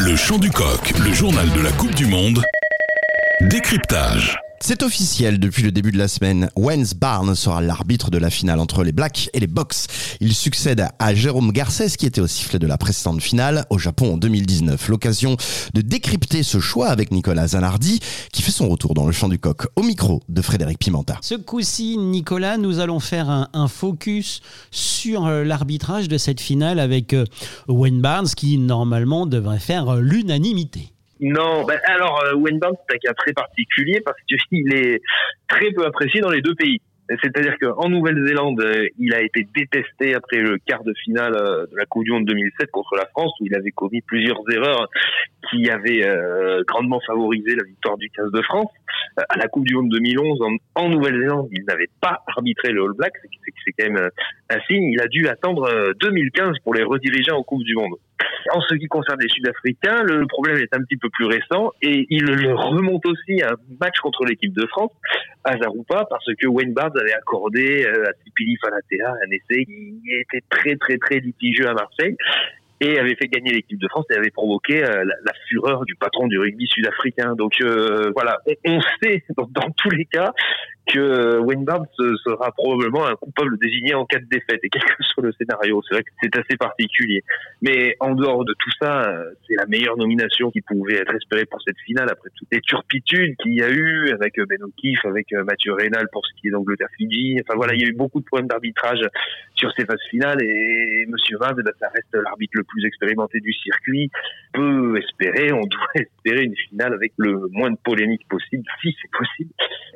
Le chant du coq, le journal de la Coupe du Monde. Décryptage. C'est officiel depuis le début de la semaine. Wens Barnes sera l'arbitre de la finale entre les Blacks et les Box. Il succède à Jérôme Garcès qui était au sifflet de la précédente finale au Japon en 2019. L'occasion de décrypter ce choix avec Nicolas Zanardi qui fait son retour dans le champ du coq au micro de Frédéric Pimenta. Ce coup-ci, Nicolas, nous allons faire un, focus sur euh, l'arbitrage de cette finale avec euh, Wayne Barnes qui normalement devrait faire euh, l'unanimité. Non, ben alors euh, c'est un cas très particulier parce qu'il est très peu apprécié dans les deux pays. C'est-à-dire qu'en Nouvelle-Zélande, euh, il a été détesté après le quart de finale euh, de la Coupe du Monde 2007 contre la France, où il avait commis plusieurs erreurs qui avaient grandement favorisé la victoire du 15 de France. À la Coupe du Monde 2011, en, Nouvelle-Zélande, il n'avait pas arbitré le All Black, c'est quand même un signe. Il a dû attendre 2015 pour les rediriger en Coupe du Monde. En ce qui concerne les Sud-Africains, le problème est un petit peu plus récent et il remonte aussi à un match contre l'équipe de France à Zaroupa parce que Wayne Barnes avait accordé euh, à Tipili Falatea un essai qui était très très très litigieux à Marseille et avait fait gagner l'équipe de France et avait provoqué euh, la, fureur du patron du rugby sud-africain. Donc euh, voilà, on, sait dans, tous les cas que Wayne Barnes sera probablement un coupable désigné en cas de défaite, et quel que soit le scénario. C'est vrai que c'est assez particulier. Mais en dehors de tout ça, c'est la meilleure nomination qui pouvait être espérée pour cette finale, après toutes les turpitudes qu'il y a eu avec Ben O'Keefe, avec euh, Mathieu Reynal pour ce qui est d'Angleterre-Fidji. Enfin voilà, il y a eu beaucoup de problèmes d'arbitrage sur ces phases finales, et Monsieur eh ben, ça reste l'arbitre le plus expérimenté du circuit. Peut espérer, on doit espérer une finale avec le moins de polémique possible, si c'est possible.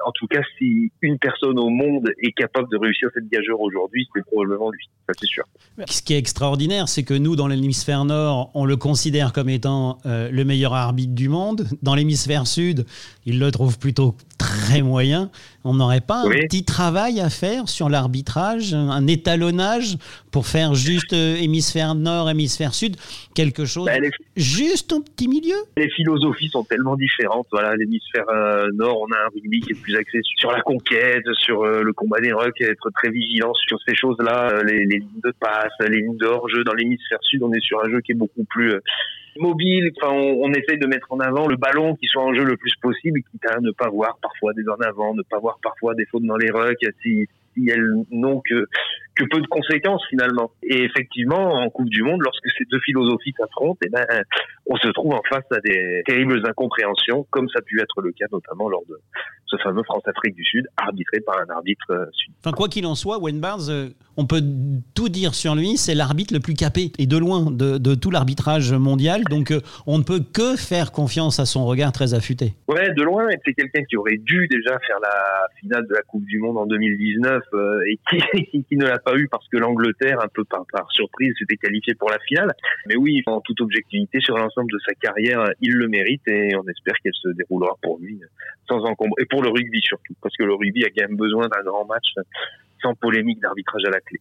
En tout cas, si une personne au monde est capable de réussir cette gageure aujourd'hui, c'est probablement lui, ça c'est sûr. Ce qui est extraordinaire, c'est que nous, dans l'hémisphère nord, on le considère comme étant euh, le meilleur arbitre du monde. Dans l'hémisphère sud, il le trouve plutôt très moyen. On n'aurait pas un petit travail à faire sur l'arbitrage, un étalonnage pour faire juste euh, hémisphère nord, hémisphère sud, quelque chose bah, juste au petit milieu? Les philosophies sont tellement différentes. Voilà, l'hémisphère euh, nord, on a un rugby qui est plus axé sur la conquête, sur euh, le combat des rucks, être très vigilant sur ces choses-là, les, les, lignes de passe, les lignes de hors-jeu. Dans l'hémisphère sud, on est sur un jeu qui est beaucoup plus mobile. Enfin, on, on, essaye de mettre en avant le ballon qui soit en jeu le plus possible, quitte à ne pas voir parfois des en avant, ne pas voir parfois des fautes dans les rucks, si, elles n'ont que que peu de conséquences finalement. Et effectivement, en Coupe du Monde, lorsque ces deux philosophies s'affrontent, eh ben, on se trouve en face à des terribles incompréhensions, comme ça a pu être le cas notamment lors de ce fameux France-Afrique du Sud, arbitré par un arbitre euh, sud. Enfin, quoi qu'il en soit, Wayne Barnes, euh, on peut tout dire sur lui, c'est l'arbitre le plus capé, et de loin, de, de tout l'arbitrage mondial, donc euh, on ne peut que faire confiance à son regard très affûté. Ouais, de loin, c'est quelqu'un qui aurait dû déjà faire la finale de la Coupe du Monde en 2019, et qui, qui ne l'a pas eu parce que l'Angleterre, un peu par, par surprise, s'était qualifiée pour la finale. Mais oui, en toute objectivité, sur l'ensemble de sa carrière, il le mérite et on espère qu'elle se déroulera pour lui sans encombre. Et pour le rugby surtout, parce que le rugby a quand même besoin d'un grand match sans polémique d'arbitrage à la clé.